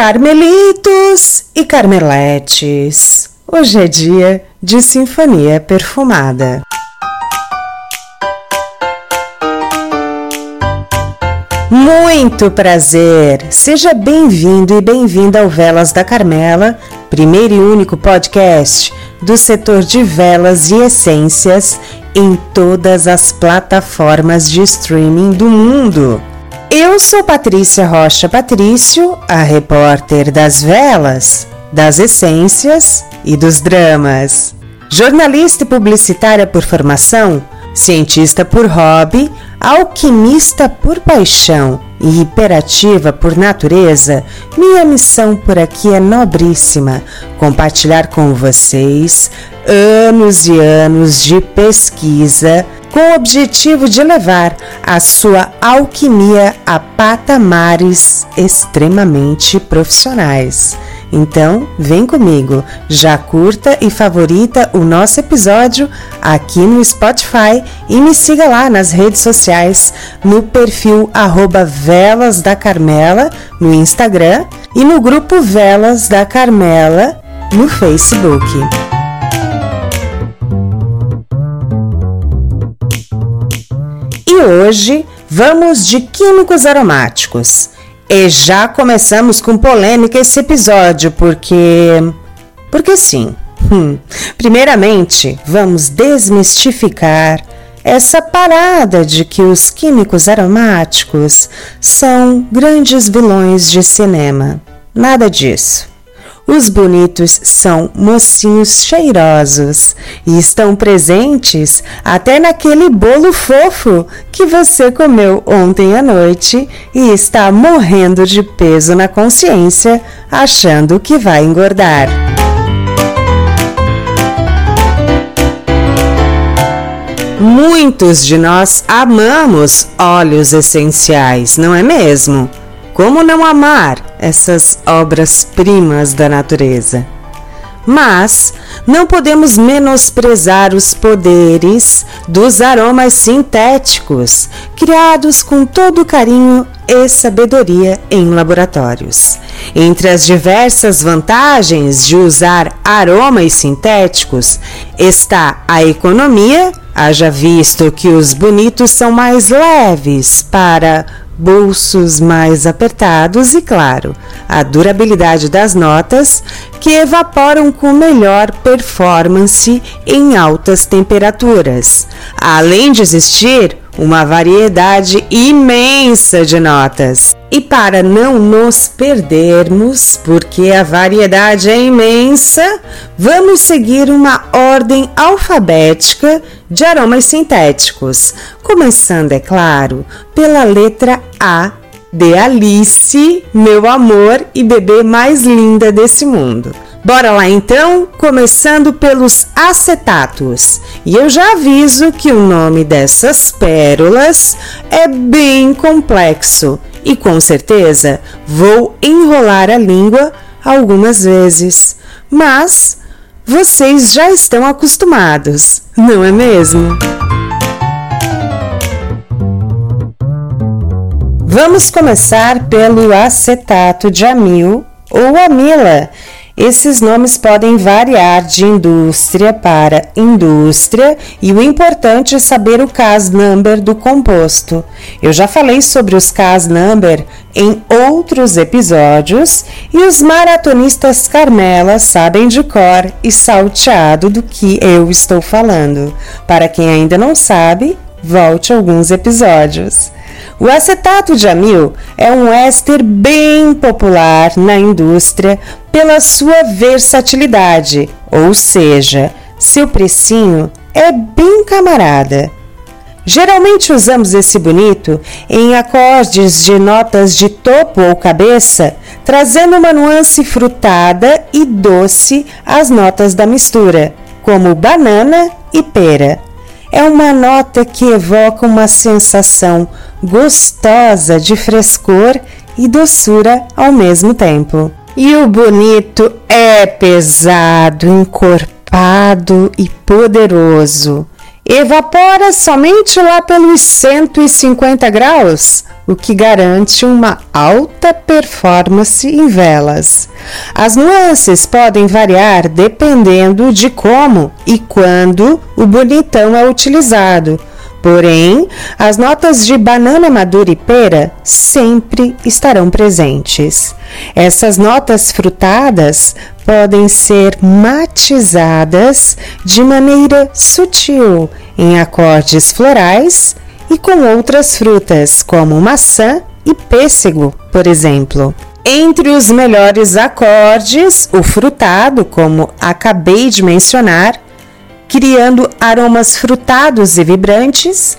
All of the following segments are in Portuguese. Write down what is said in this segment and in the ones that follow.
Carmelitos e Carmeletes, hoje é dia de Sinfonia Perfumada. Muito prazer! Seja bem-vindo e bem-vinda ao Velas da Carmela, primeiro e único podcast do setor de velas e essências em todas as plataformas de streaming do mundo. Eu sou Patrícia Rocha Patrício, a repórter das velas, das essências e dos dramas. Jornalista e publicitária por formação, cientista por hobby, alquimista por paixão e hiperativa por natureza, minha missão por aqui é nobríssima: compartilhar com vocês anos e anos de pesquisa com o objetivo de levar a sua alquimia a patamares extremamente profissionais. Então, vem comigo, já curta e favorita o nosso episódio aqui no Spotify e me siga lá nas redes sociais no perfil arroba Velas da Carmela no Instagram e no grupo Velas da Carmela no Facebook. E hoje vamos de químicos aromáticos. E já começamos com polêmica esse episódio, porque. Porque sim. Hum. Primeiramente, vamos desmistificar essa parada de que os químicos aromáticos são grandes vilões de cinema. Nada disso. Os bonitos são mocinhos cheirosos e estão presentes até naquele bolo fofo que você comeu ontem à noite e está morrendo de peso na consciência, achando que vai engordar. Muitos de nós amamos óleos essenciais, não é mesmo? Como não amar essas obras-primas da natureza? Mas não podemos menosprezar os poderes dos aromas sintéticos, criados com todo carinho e sabedoria em laboratórios. Entre as diversas vantagens de usar aromas sintéticos está a economia, haja visto que os bonitos são mais leves para bolsos mais apertados e, claro, a durabilidade das notas que evaporam com melhor performance em altas temperaturas, além de existir uma variedade imensa de notas. E para não nos perdermos, porque a variedade é imensa, vamos seguir uma ordem alfabética de aromas sintéticos, começando, é claro, pela letra A de Alice, meu amor e bebê mais linda desse mundo. Bora lá então, começando pelos acetatos. E eu já aviso que o nome dessas pérolas é bem complexo e com certeza vou enrolar a língua algumas vezes, mas vocês já estão acostumados, não é mesmo? Vamos começar pelo acetato de amil ou amila esses nomes podem variar de indústria para indústria e o importante é saber o CAS number do composto. Eu já falei sobre os CAS number em outros episódios e os maratonistas Carmela sabem de cor e salteado do que eu estou falando. Para quem ainda não sabe, volte alguns episódios. O acetato de amil é um éster bem popular na indústria pela sua versatilidade, ou seja, seu precinho é bem camarada. Geralmente usamos esse bonito em acordes de notas de topo ou cabeça, trazendo uma nuance frutada e doce às notas da mistura, como banana e pera é uma nota que evoca uma sensação gostosa de frescor e doçura ao mesmo tempo. E o bonito é pesado, encorpado e poderoso. Evapora somente lá pelos 150 graus, o que garante uma alta performance em velas. As nuances podem variar dependendo de como e quando o bonitão é utilizado. Porém, as notas de banana madura e pera sempre estarão presentes. Essas notas frutadas podem ser matizadas de maneira sutil em acordes florais e com outras frutas, como maçã e pêssego, por exemplo. Entre os melhores acordes, o frutado, como acabei de mencionar, criando aromas frutados e vibrantes,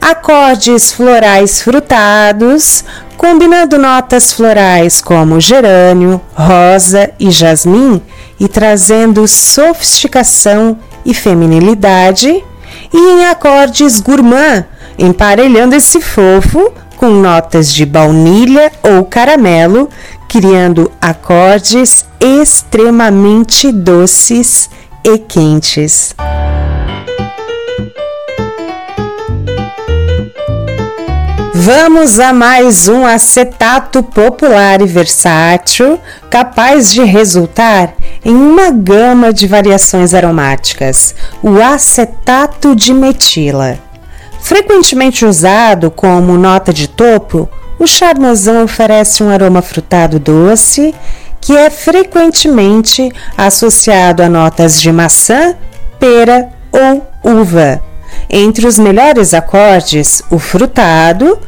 acordes florais frutados, combinando notas florais como gerânio, rosa e jasmim e trazendo sofisticação e feminilidade, e em acordes gourmand, emparelhando esse fofo com notas de baunilha ou caramelo, criando acordes extremamente doces e quentes. Vamos a mais um acetato popular e versátil, capaz de resultar em uma gama de variações aromáticas, o acetato de metila. Frequentemente usado como nota de topo, o charmosão oferece um aroma frutado doce que é frequentemente associado a notas de maçã, pera ou uva entre os melhores acordes, o frutado,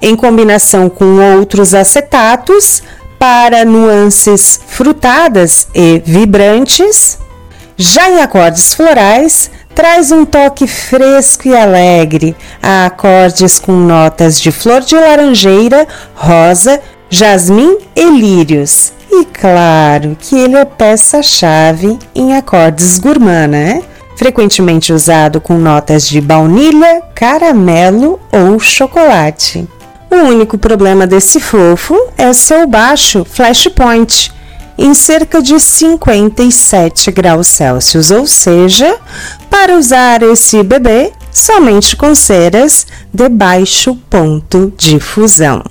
em combinação com outros acetatos, para nuances frutadas e vibrantes. Já em acordes florais, traz um toque fresco e alegre a acordes com notas de flor de laranjeira, rosa, jasmim e lírios. E claro que ele é peça-chave em acordes gourmand, né? Frequentemente usado com notas de baunilha, caramelo ou chocolate. O único problema desse fofo é seu baixo flashpoint, em cerca de 57 graus Celsius, ou seja, para usar esse bebê somente com ceras de baixo ponto de fusão.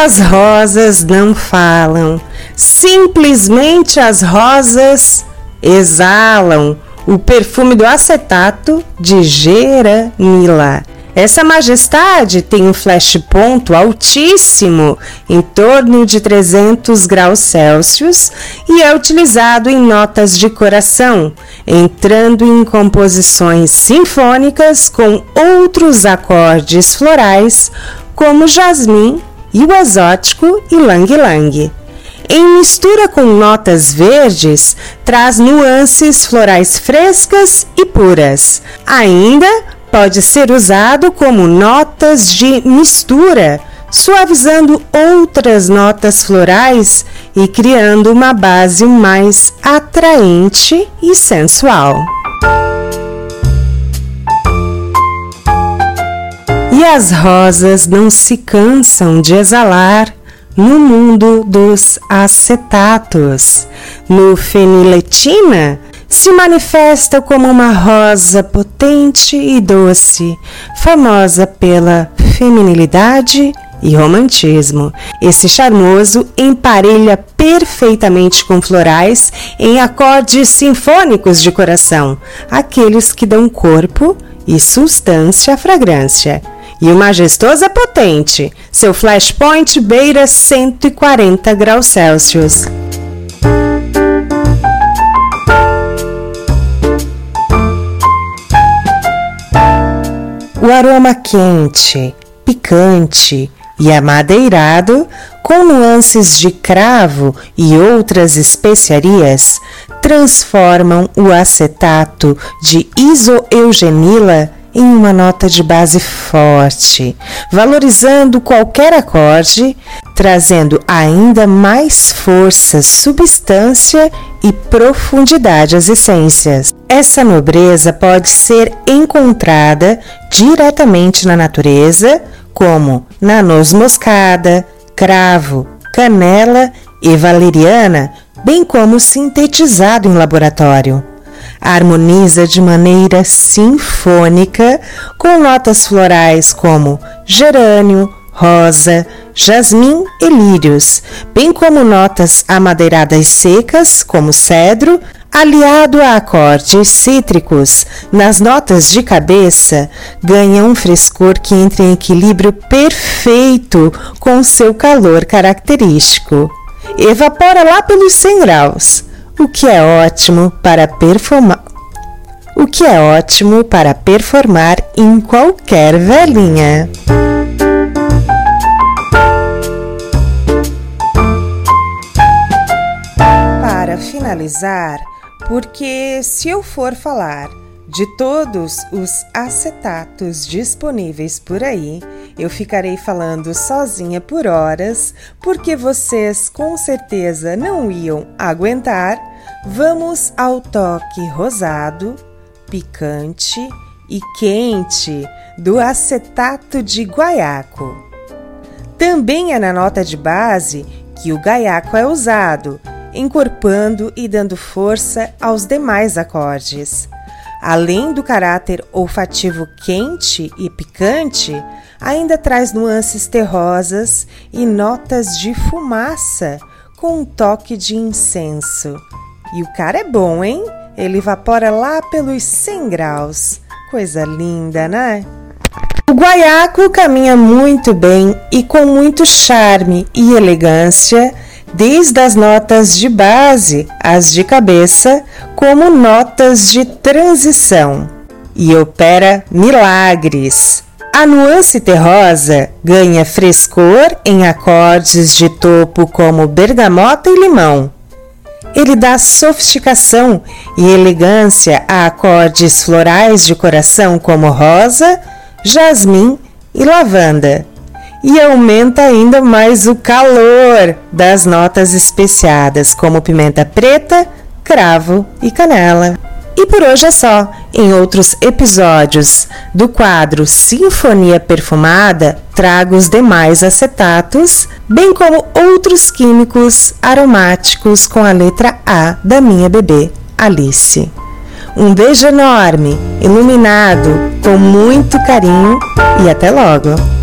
As rosas não falam, Simplesmente as rosas exalam o perfume do acetato de geranila. Essa majestade tem um flash ponto altíssimo, em torno de 300 graus Celsius, e é utilizado em notas de coração, entrando em composições sinfônicas com outros acordes florais, como jasmim e o exótico ilang-ilang. Em mistura com notas verdes, traz nuances florais frescas e puras. Ainda pode ser usado como notas de mistura, suavizando outras notas florais e criando uma base mais atraente e sensual. E as rosas não se cansam de exalar no mundo dos acetatos. No feniletina, se manifesta como uma rosa potente e doce, famosa pela feminilidade e romantismo. Esse charmoso emparelha perfeitamente com florais em acordes sinfônicos de coração, aqueles que dão corpo e substância à fragrância. E o majestoso é potente. Seu flashpoint beira 140 graus Celsius. O aroma quente, picante e amadeirado, com nuances de cravo e outras especiarias, transformam o acetato de isoeugenila em uma nota de base forte, valorizando qualquer acorde, trazendo ainda mais força, substância e profundidade às essências. Essa nobreza pode ser encontrada diretamente na natureza, como na noz moscada, cravo, canela e valeriana, bem como sintetizado em laboratório. Harmoniza de maneira sinfônica com notas florais como gerânio, rosa, jasmim e lírios, bem como notas amadeiradas secas, como cedro, aliado a acordes cítricos nas notas de cabeça, ganha um frescor que entra em equilíbrio perfeito com seu calor característico. Evapora lá pelos 100 graus, o que é ótimo para performar o que é ótimo para performar em qualquer velhinha. Para finalizar, porque se eu for falar de todos os acetatos disponíveis por aí, eu ficarei falando sozinha por horas, porque vocês com certeza não iam aguentar. Vamos ao toque rosado, picante e quente do acetato de guaiaco. Também é na nota de base que o gaiaco é usado encorpando e dando força aos demais acordes. Além do caráter olfativo quente e picante, ainda traz nuances terrosas e notas de fumaça com um toque de incenso. E o cara é bom, hein? Ele evapora lá pelos 100 graus. Coisa linda, né? O guaiaco caminha muito bem e com muito charme e elegância desde as notas de base às de cabeça, como notas de transição, e opera milagres. A nuance terrosa ganha frescor em acordes de topo como bergamota e limão. Ele dá sofisticação e elegância a acordes florais de coração como rosa, jasmim e lavanda e aumenta ainda mais o calor das notas especiadas, como pimenta preta, cravo e canela. E por hoje é só. Em outros episódios do quadro Sinfonia Perfumada, trago os demais acetatos, bem como outros químicos aromáticos com a letra A da minha bebê, Alice. Um beijo enorme, iluminado, com muito carinho e até logo!